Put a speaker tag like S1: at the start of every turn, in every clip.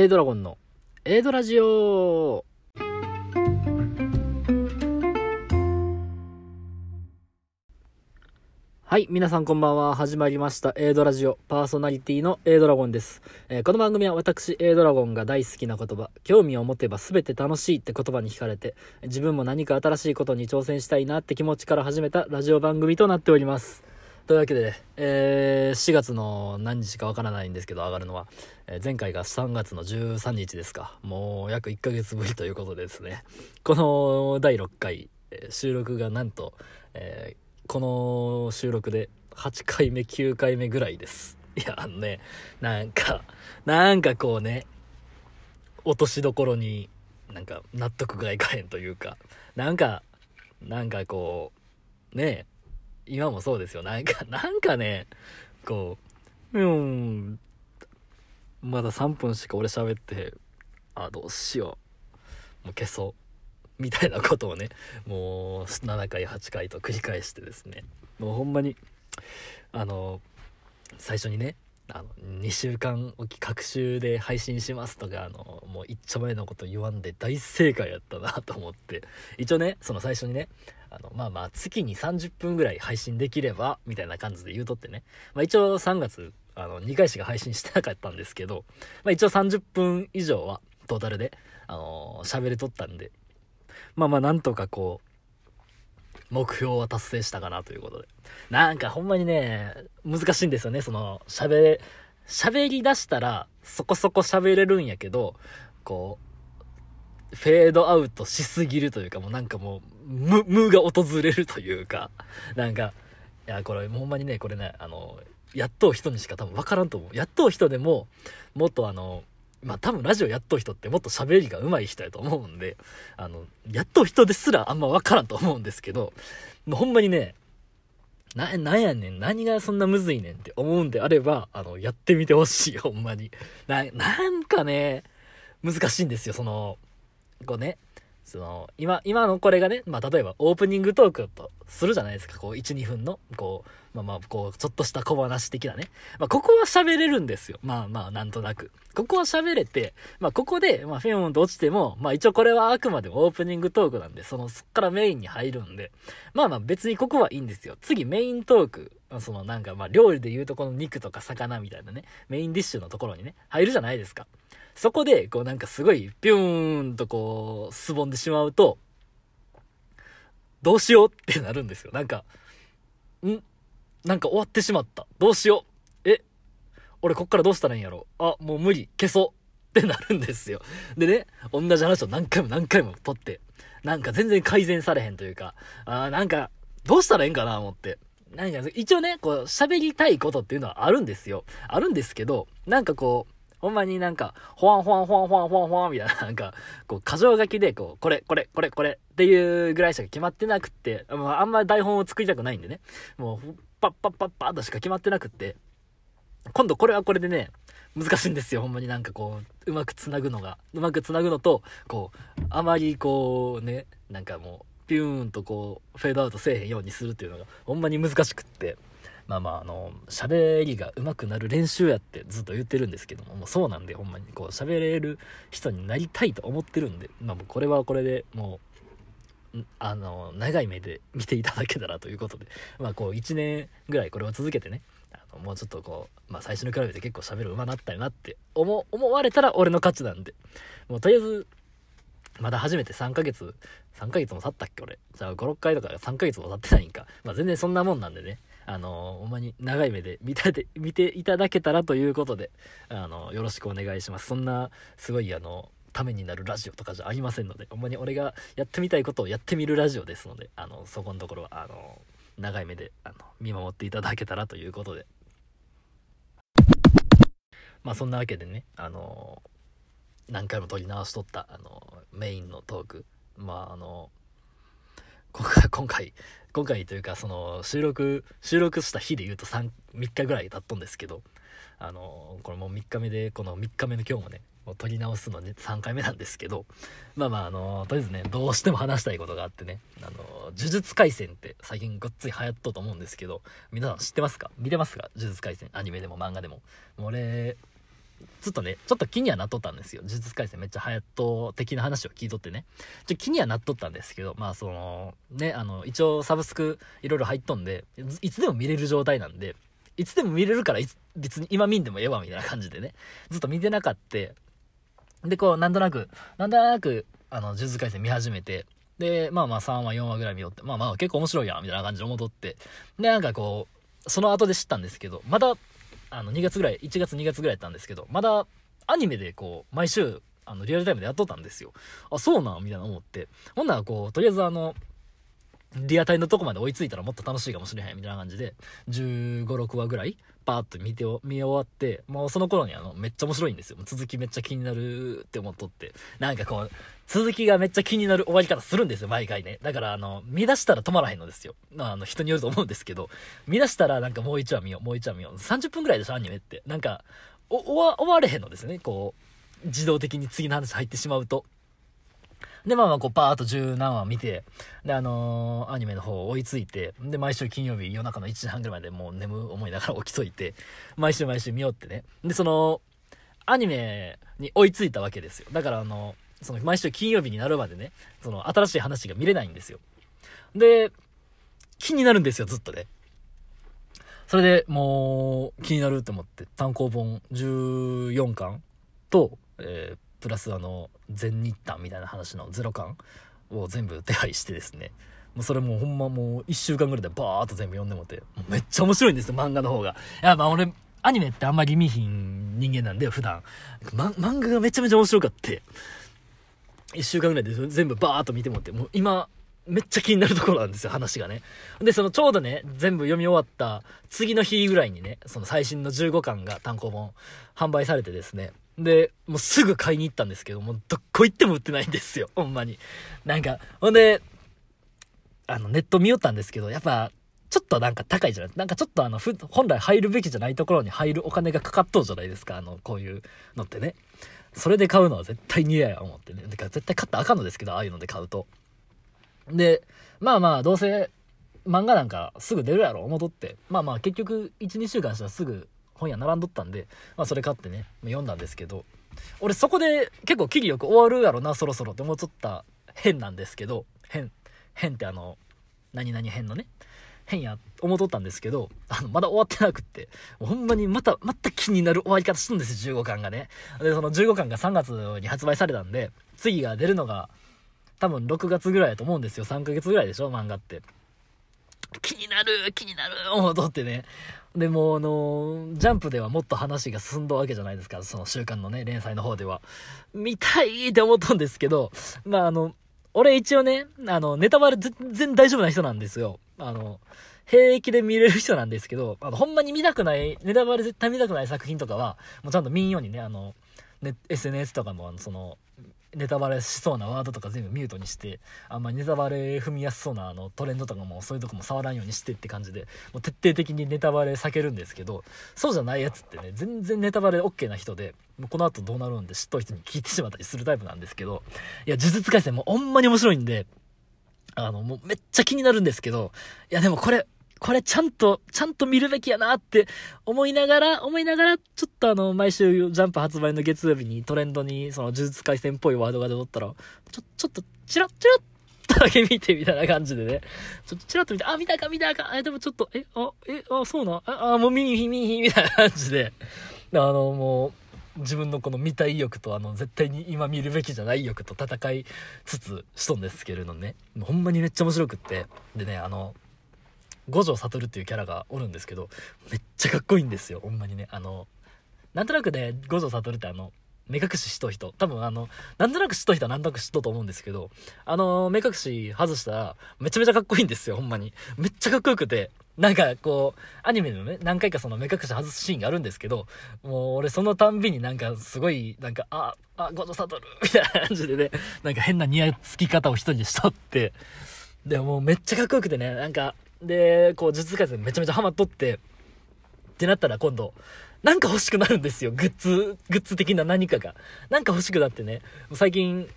S1: A ドラゴンの A ドラジオはい、皆さんこんばんは。始まりました。A ドラジオパーソナリティの A ドラゴンです。えーこの番組は私 A ドラゴンが大好きな言葉、興味を持てば全て楽しいって言葉に惹かれて、自分も何か新しいことに挑戦したいなって気持ちから始めたラジオ番組となっております。というわけで、えー4月の何日かわからないんですけど、上がるのは、えー前回が3月の13日ですか。もう約1ヶ月ぶりということでですね。この第6回、えー収録がなんと、えーこの収録で8回目、9回目ぐらいです。いや、あのね、なんか、なんかこうね、落としどころになんか納得がいかへんというか、なんか、なんかこう、ねえ今もそうですよ。なんか、なんかね、こう、うん、まだ3分しか俺喋って、あ、どうしよう。もう消そう。みたいなことをね、もう7回、8回と繰り返してですね、もうほんまに、あの、最初にね、あの2週間おき各週で配信しますとかあのもう一丁前のこと言わんで大正解やったなと思って。一応ねその最初にねあのまあまあ月に30分ぐらい配信できればみたいな感じで言うとってね、まあ、一応3月あの2回しか配信してなかったんですけど、まあ、一応30分以上はトータルであの喋れとったんで。まあまあなんとかこう目標は達成したかなということで。なんかほんまにね、難しいんですよね、その、喋れ、喋り出したらそこそこ喋れるんやけど、こう、フェードアウトしすぎるというか、もうなんかもう、無、無が訪れるというか、なんか、いや、これほんまにね、これね、あの、やっとう人にしか多分分からんと思う。やっとう人でも、もっとあの、まあ多分ラジオやっとう人ってもっと喋りが上手い人やと思うんで、あの、やっとう人ですらあんま分からんと思うんですけど、もうほんまにね、な、なんやねん、何がそんなむずいねんって思うんであれば、あの、やってみてほしい、ほんまに。な、なんかね、難しいんですよ、その、こうね、その、今、今のこれがね、まあ、例えばオープニングトークとするじゃないですか、こう、1、2分の、こう、まあまあ、こう、ちょっとした小話的なね。まあ、ここは喋れるんですよ。まあまあ、なんとなく。ここは喋れて、まあ、ここで、まあ、フィヨンと落ちても、まあ、一応これはあくまでもオープニングトークなんで、その、そっからメインに入るんで、まあまあ、別にここはいいんですよ。次、メイントーク。その、なんか、まあ、料理で言うとこの肉とか魚みたいなね、メインディッシュのところにね、入るじゃないですか。そこで、こうなんかすごい、ピューンとこう、すぼんでしまうと、どうしようってなるんですよ。なんか、ん？なんか終わってしまった。どうしよう。え？俺こっからどうしたらいいんやろあ、もう無理。消そう。ってなるんですよ。でね、同じ話を何回も何回も撮って、なんか全然改善されへんというか、あーなんか、どうしたらいいんかな思って。なんか、一応ね、こう、喋りたいことっていうのはあるんですよ。あるんですけど、なんかこう、ほんまになんか、ほわんほわんほわんほわんほわんほわんみたいな、なんか、こう、箇条書きで、こう、これ、これ、これ、これっていうぐらいしか決まってなくって、まあ、あんま台本を作りたくないんでね、もう、パッパッパッパッとしか決まってなくって、今度これはこれでね、難しいんですよ、ほんまになんかこう、うまくつなぐのが。うまくつなぐのと、こう、あまりこうね、なんかもう、ピューンとこう、フェードアウトせえへんようにするっていうのが、ほんまに難しくって。まあまあ、あの、喋りが上手くなる練習やってずっと言ってるんですけども、もうそうなんで、ほんまにこう、喋れる人になりたいと思ってるんで、まあもうこれはこれでもう、あの、長い目で見ていただけたらということで、まあこう、1年ぐらいこれを続けてね、あのもうちょっとこう、まあ最初に比べて結構喋る上手なったよなって思、思われたら俺の勝ちなんで、もうとりあえず、まだ初めて3ヶ月、3ヶ月も経ったっけ俺。じゃあ5、6回とか3ヶ月も経ってないんか。まあ全然そんなもんなんでね。あのほんまに長い目で見てて、見ていただけたらということで、あのよろしくお願いします。そんな、すごいあの、ためになるラジオとかじゃありませんので、ほんまに俺がやってみたいことをやってみるラジオですので、あの、そこのところは、あの、長い目で、あの、見守っていただけたらということで。まあそんなわけでね、あの、何回も撮り直しとった、あの、メインのトーク。まああの、今回、今回、というか、その、収録、収録した日で言うと3、3日ぐらい経っとんですけど、あの、これもう3日目で、この3日目の今日もね、もう撮り直すのね、3回目なんですけど、まあまあ、あの、とりあえずね、どうしても話したいことがあってね、あの、呪術廻戦って最近ごっつい流行っとうと思うんですけど、皆さん知ってますか？見てますか？呪術廻戦。アニメでも漫画でも。もう俺、ずっとね、ちょっと気にはなっとったんですよ。呪術廻戦めっちゃ流行っと的な話を聞いとってね。ちょ気にはなっとったんですけど、まあその、ね、あの、一応サブスクいろいろ入っとんで、いつでも見れる状態なんで、いつでも見れるから別に今見んでもええわみたいな感じでね、ずっと見てなかった。で、こう、なんとなく、なんとなく、あの、呪術廻戦見始めて、で、まあまあ3話、4話ぐらい見よって、まあまあ結構面白いやん、みたいな感じで戻って、で、なんかこう、その後で知ったんですけど、まだ、あの、2月ぐらい、1月2月ぐらいやったんですけど、まだ、アニメでこう、毎週、あの、リアルタイムでやっとったんですよ。あ、そうなん？みたいな思って。ほんならこう、とりあえずあの、リアタイのとこまで追いついたらもっと楽しいかもしれへんみたいな感じで、15、6話ぐらいパーッと見て、見終わって、もうその頃にあの、めっちゃ面白いんですよ。続きめっちゃ気になるって思っとって。なんかこう、続きがめっちゃ気になる終わり方するんですよ、毎回ね。だからあの、見出したら止まらへんのですよ。あの、人によると思うんですけど、見出したらなんかもう一話見よう、もう一話見よう。30分くらいでしょ、アニメって。なんか、お、終わ、終われへんのですね、こう、自動的に次の話入ってしまうと。で、まあまあ、こう、パーっと十何話見て、で、あのー、アニメの方追いついて、で、毎週金曜日夜中の1時半ぐらいまでもう眠思いながら起きといて、毎週毎週見ようってね。で、その、アニメに追いついたわけですよ。だから、あの、その、毎週金曜日になるまでね、その、新しい話が見れないんですよ。で、気になるんですよ、ずっとね。それでもう気になるって思って単行本14巻と、えー、プラスあの全日譚みたいな話のゼロ巻を全部手配してですね。もうそれもうほんまもう1週間ぐらいでバーっと全部読んでもってめっちゃ面白いんですよ漫画の方が。いやまあ俺アニメってあんまり見ひん人間なんで普段、ま、漫画がめちゃめちゃ面白かって1週間ぐらいで全部バーっと見てもってもう今めっちゃ気になるところなんですよ、話がね。で、そのちょうどね、全部読み終わった次の日ぐらいにね、その最新の15巻が単行本販売されてですね、で、もうすぐ買いに行ったんですけど、もうどっこ行っても売ってないんですよ。ほんまに。なんか、ほんで、あの、ネット見よったんですけど、やっぱ、ちょっとなんか高いじゃない？なんかちょっとあの、本来入るべきじゃないところに入るお金がかかっとうじゃないですか。あの、こういうのってね。それで買うのは絶対に嫌や思ってね。だから絶対買ったらあかんのですけど、ああいうので買うと。で、まあまあ、どうせ漫画なんかすぐ出るやろ、思っとって。まあまあ、結局、1、2週間したらすぐ本屋並んどったんで、まあそれ買ってね、読んだんですけど、俺そこで結構キリよく終わるやろな、そろそろって思っとった変なんですけど、変、変ってあの、何々変のね、変や、思っとったんですけど、あの、まだ終わってなくって、ほんまにまた、また気になる終わり方するんですよ、15巻がね。で、その15巻が3月に発売されたんで、次が出るのが、多分6月ぐらいだと思うんですよ。3ヶ月ぐらいでしょ、漫画って。気になる気になる思うとってね。でも、あの、ジャンプではもっと話が進んだわけじゃないですか。その週刊のね、連載の方では。見たいって思ったんですけど、まあ、あの、俺一応ね、あの、ネタバレ全然大丈夫な人なんですよ。あの、平気で見れる人なんですけど、あの、ほんまに見たくない、ネタバレ絶対見たくない作品とかは、もうちゃんと見んようにね、あの、ね、SNS とかも、あの、その、ネタバレしそうなワードとか全部ミュートにしてあんまりネタバレ踏みやすそうなあのトレンドとかもそういうとこも触らんようにしてって感じでもう徹底的にネタバレ避けるんですけどそうじゃないやつってね全然ネタバレ OK な人でもうこの後どうなるんで知っとる人に聞いてしまったりするタイプなんですけどいや呪術廻戦もほんまに面白いんであのもうめっちゃ気になるんですけどいやでもこれこれちゃんと、ちゃんと見るべきやなって思いながら、思いながら、ちょっとあの、毎週ジャンプ発売の月曜日にトレンドに、その呪術廻戦っぽいワードが出とったら、ちょ、ちょっと、チラッチラッとだけ見てみたいな感じでね。ちょっとチラッと見て、あ、見たか見たか、え、でもちょっと、え、あ、え、あ、そうな、あ、あもう見にひ見にひみたいな感じで、あの、もう、自分のこの見たい欲とあの絶対に今見るべきじゃない欲と戦いつつしとんですけれどね。ほんまにめっちゃ面白くって。でねあの五条悟っていうキャラがおるんですけど、めっちゃかっこいいんですよ、ほんまにね。あの、なんとなくね、五条悟ってあの、目隠ししと人、多分あの、なんとなくしと人はなんとなくしとと思うんですけど、あの、目隠し外したら、めちゃめちゃかっこいいんですよ、ほんまに。めっちゃかっこよくて、なんかこう、アニメのね、何回かその目隠し外すシーンがあるんですけど、もう俺そのたんびになんかすごい、なんか、あ、あ、五条悟みたいな感じでね、なんか変な似合いつき方を一人でしとって、でもうめっちゃかっこよくてね、なんか、で、こう、術改戦めちゃめちゃハマっとって、ってなったら今度、なんか欲しくなるんですよ。グッズ、グッズ的な何かが。なんか欲しくなってね。最近、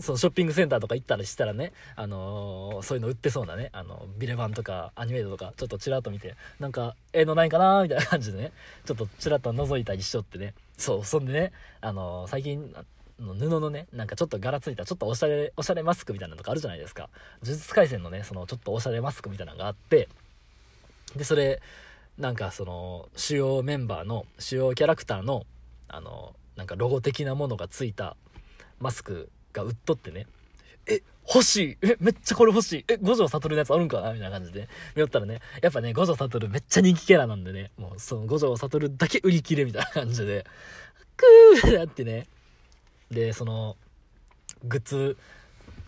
S1: そのショッピングセンターとか行ったりしたらね、あのー、そういうの売ってそうなね、あの、ビレバンとかアニメートとか、ちょっとチラッと見て、なんか、ええのないかなみたいな感じでね、ちょっとチラッと覗いたりしとってね、そう、そんでね、あのー、最近、の布のね、なんかちょっと柄ついた、ちょっとおしゃれ、おしゃれマスクみたいなのとかあるじゃないですか。呪術廻戦のね、そのちょっとおしゃれマスクみたいなのがあって、で、それ、なんかその、主要メンバーの、主要キャラクターの、あの、なんかロゴ的なものがついたマスクが売っとってね、え、欲しいえ、めっちゃこれ欲しいえ、五条悟のやつあるんかな？みたいな感じで、見よったらね、やっぱね、五条悟めっちゃ人気キャラなんでね、もうその五条悟だけ売り切れみたいな感じで、くーってなってね、で、その、グッズ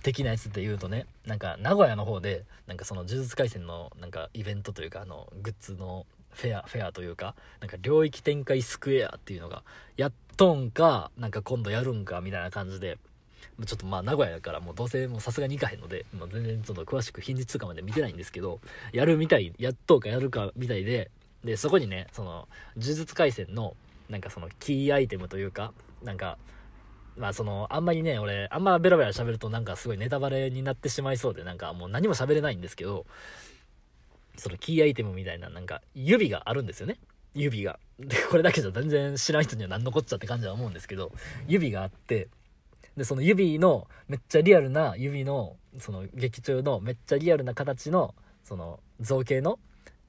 S1: 的なやつって言うとね、なんか名古屋の方で、なんかその呪術廻戦のなんかイベントというか、あの、グッズのフェア、フェアというか、なんか領域展開スクエアっていうのが、やっとんか、なんか今度やるんか、みたいな感じで、ちょっとまあ名古屋だからもうどうせもうさすがに行かへんので、もう全然ちょっと詳しく日にちとかまで見てないんですけど、やるみたい、やっとうかやるかみたいで、で、そこにね、その、呪術廻戦の、なんかそのキーアイテムというか、なんか、まあその、あんまりね、俺、あんまベラベラ喋るとなんかすごいネタバレになってしまいそうで、なんかもう何も喋れないんですけど、そのキーアイテムみたいななんか指があるんですよね。指が。で、これだけじゃ全然知らん人には何のこっちゃって感じは思うんですけど、指があって、で、その指の、めっちゃリアルな指の、その劇中のめっちゃリアルな形の、その造形の、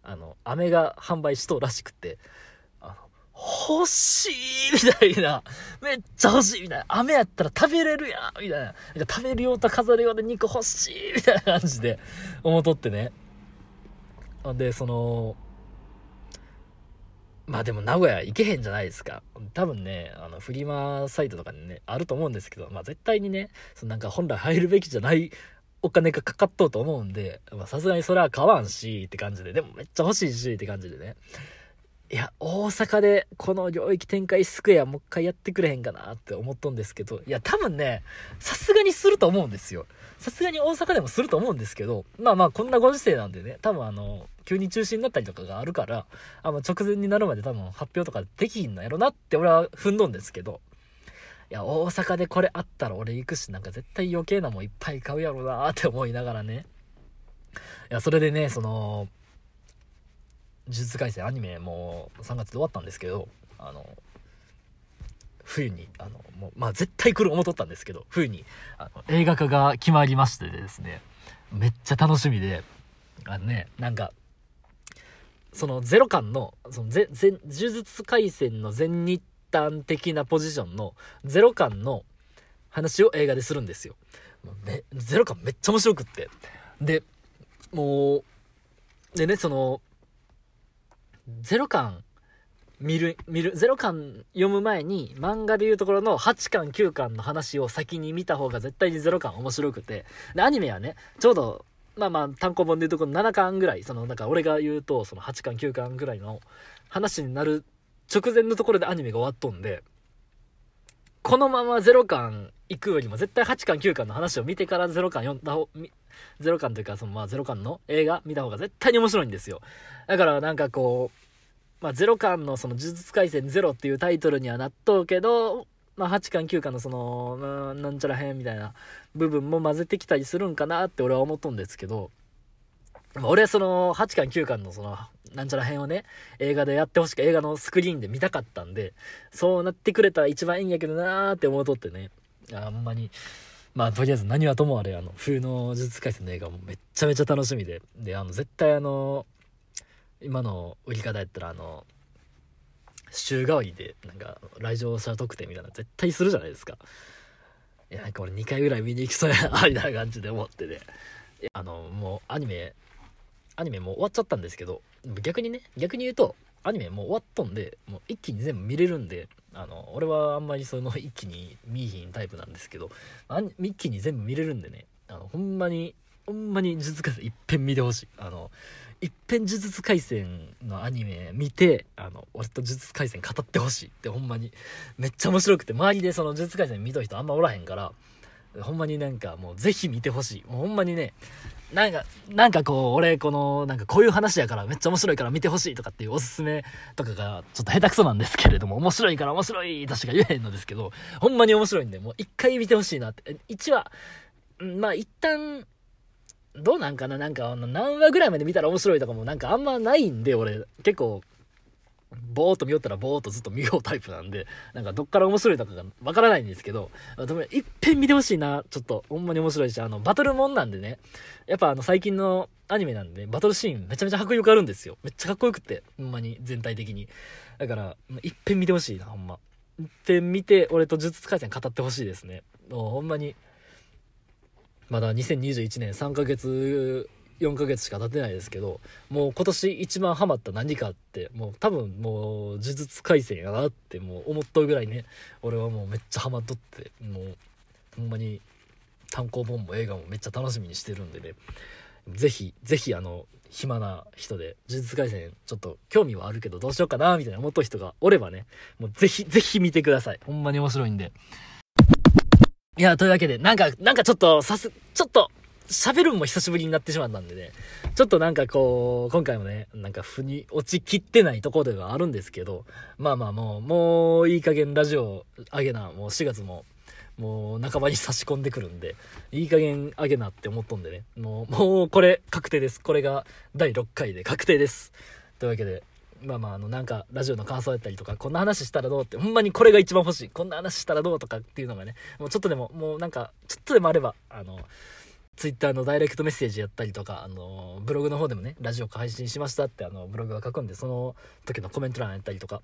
S1: あの、飴が販売しとうらしくて、欲しいみたいな。めっちゃ欲しいみたいな。雨やったら食べれるやんみたいな。なんか食べる用と飾る用で肉欲しいみたいな感じで 思っとってね。で、その、まあでも名古屋行けへんじゃないですか。多分ね、あの、フリマサイトとかにね、あると思うんですけど、まあ絶対にね、そのなんか本来入るべきじゃないお金がかかっとうと思うんで、まあさすがにそれは買わんし、って感じで、でもめっちゃ欲しいし、って感じでね。いや、大阪でこの領域展開スクエアもう一回やってくれへんかなって思っとんですけど、いや、多分ね、さすがにすると思うんですよ。さすがに大阪でもすると思うんですけど、まあまあこんなご時世なんでね、多分あの、急に中止になったりとかがあるから、あの直前になるまで多分発表とかできひんのやろなって俺は踏んどんですけど、いや、大阪でこれあったら俺行くし、なんか絶対余計なもんいっぱい買うやろなって思いながらね。いや、それでね、その、呪術廻戦アニメもう3月で終わったんですけどあの冬にあのもうまあ絶対来る思っとったんですけど冬にあの映画化が決まりましてですねめっちゃ楽しみであのねなんかそのゼロ感のそのぜぜ呪術廻戦の全日短的なポジションのゼロ感の話を映画でするんですよ。もうね、ゼロ感めっちゃ面白くって。で、もう、でね、その、ゼロ巻見る、見る、ゼロ巻読む前に漫画でいうところの8巻9巻の話を先に見た方が絶対にゼロ巻面白くて、で、アニメはね、ちょうど、まあまあ単行本でいうところ7巻ぐらい、そのなんか俺が言うとその8巻9巻ぐらいの話になる直前のところでアニメが終わっとんで、このままゼロ巻行くよりも絶対8巻9巻の話を見てからゼロ巻読んだ方、ゼロ巻というかそのまあゼロ巻の映画見た方が絶対に面白いんですよ。だからなんかこう、まあゼロ巻のその呪術廻戦ゼロっていうタイトルにはなっとうけど、まあ8巻9巻のその、なんちゃらへんみたいな部分も混ぜてきたりするんかなって俺は思っとんですけど、俺はその8巻9巻のそのなんちゃら編をね、映画でやってほしく、映画のスクリーンで見たかったんで、そうなってくれたら一番いいんやけどなーって思うとってね、あんまり、まあとりあえず何はともあれ、あの、冬の呪術廻戦の映画もめっちゃめちゃ楽しみで、で、あの、絶対あの、今の売り方やったらあの、週替わりで、なんか、来場者特典みたいな絶対するじゃないですか。いや、なんか俺2回ぐらい見に行きそうやな、みたいな感じで思ってて、あの、もうアニメ、アニメもう終わっちゃったんですけど、逆にね、逆に言うと、アニメもう終わっとんで、もう一気に全部見れるんで、あの、俺はあんまりその一気に見いひんタイプなんですけどあ、一気に全部見れるんでね、あの、ほんまに、ほんまに呪術廻戦一遍見てほしい。あの、一遍呪術廻戦のアニメ見て、あの、俺と呪術廻戦語ってほしいってほんまに、めっちゃ面白くて、周りでその呪術廻戦見とる人あんまおらへんから、ほんまになんかもうぜひ見てほしい。もうほんまにね、なんか、なんかこう、俺、この、なんかこういう話やからめっちゃ面白いから見てほしいとかっていうおすすめとかがちょっと下手くそなんですけれども、面白いから面白いとしか言えへんのですけど、ほんまに面白いんで、もう一回見てほしいなって。1話、まあ一旦、どうなんかな？なんか何話ぐらいまで見たら面白いとかもなんかあんまないんで、俺、結構、ぼーっと見よったらぼーっとずっと見ようタイプなんで、なんかどっから面白いとかがわからないんですけど、でもいっぺん見てほしいな、ちょっと、ほんまに面白いし、あの、バトルもんなんでね、やっぱあの、最近のアニメなんで、バトルシーンめちゃめちゃ迫力あるんですよ。めっちゃかっこよくて、ほんまに、全体的に。だから、いっぺん見てほしいな、ほんま。いっぺん見て、俺と呪術廻戦語ってほしいですね。もうほんまに、まだ2021年3ヶ月4ヶ月しか経ってないですけどもう今年一番ハマった何かってもう多分もう呪術廻戦やなってもう思っとるぐらいね俺はもうめっちゃハマっとってもうほんまに単行本も映画もめっちゃ楽しみにしてるんでね是非是非あの暇な人で呪術廻戦ちょっと興味はあるけどどうしようかなみたいな思っとる人がおればねもう是非是非見てください。ほんまに面白いんで。いやというわけでなんかなんかちょっとさすちょっと喋るんも久しぶりになってしまったんでね、ちょっとなんかこう、今回もね、なんか腑に落ちきってないところではあるんですけど、まあまあもう、もういい加減ラジオ上げな、もう4月も、もう半ばに差し込んでくるんで、いい加減上げなって思っとんでね、もう、もうこれ確定です。これが第6回で確定です。というわけで、まあまあ、あの、なんか、ラジオの感想やったりとか、こんな話したらどうって、ほんまにこれが一番欲しい。こんな話したらどうとかっていうのがね、もうちょっとでも、もうなんか、ちょっとでもあれば、あの、Twitter のダイレクトメッセージやったりとか、あの、ブログの方でもね、ラジオ配信しましたって、あの、ブログが書くんで、その時のコメント欄やったりとか、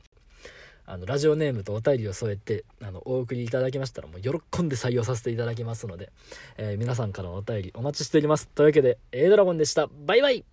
S1: あの、ラジオネームとお便りを添えて、あの、お送りいただきましたら、もう喜んで採用させていただきますので、えー、皆さんからのお便りお待ちしております。というわけで、A ドラゴンでした。バイバイ